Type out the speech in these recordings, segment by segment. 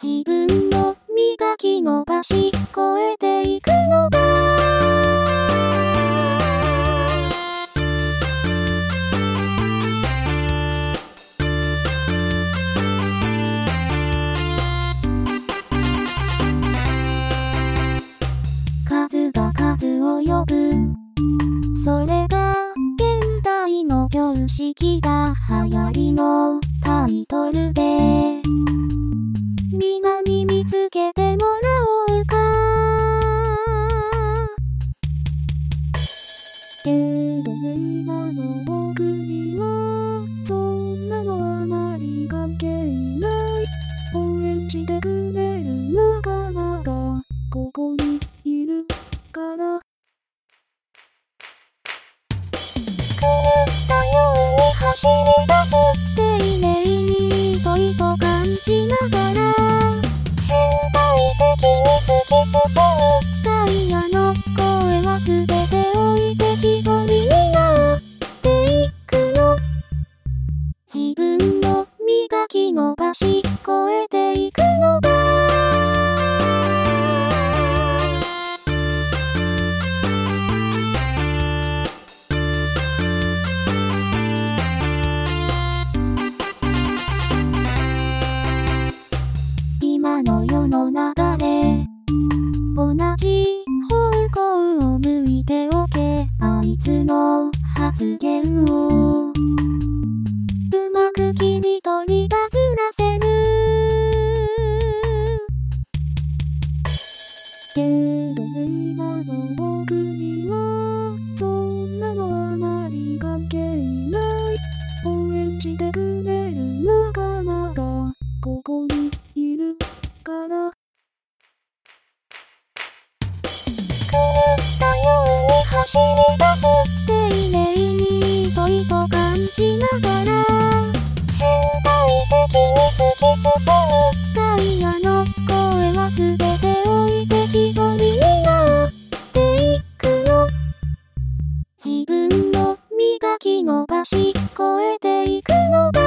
自分の磨き伸ばし超えていくのが数が数を呼ぶ。それが現代の常識が流行りのタイトルで。けど今の僕にはそんなのは何関係ない。応援してくれる仲間がここにいるから。狂ったように走り出す丁寧に糸と感じながら発言を。うまく切り取りバズらせる。けど今の僕にはそんなのは何関係ない。応援してくれる仲間がここにいるから。狂ったように走り出すし超えていくのが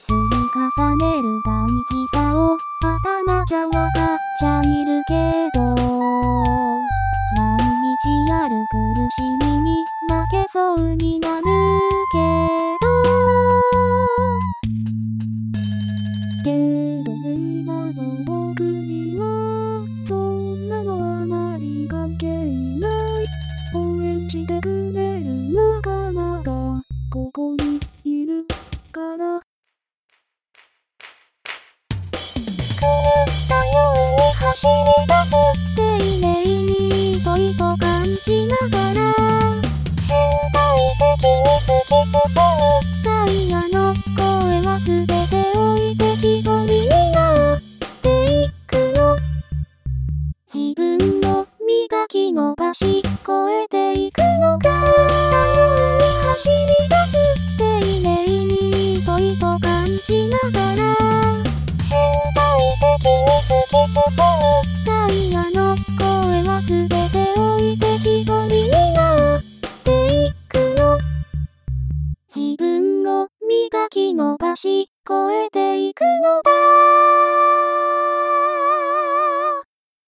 積み重ねる大事さを頭じゃわかっちゃいるけど毎日ある苦しみに負けそうになる。いるから。狂ったように走り出す丁寧に恋と感じながら変態的に突き進むダイヤの声は全て置いて一人になっていくの自分の磨き伸ばし声し越えていくのだ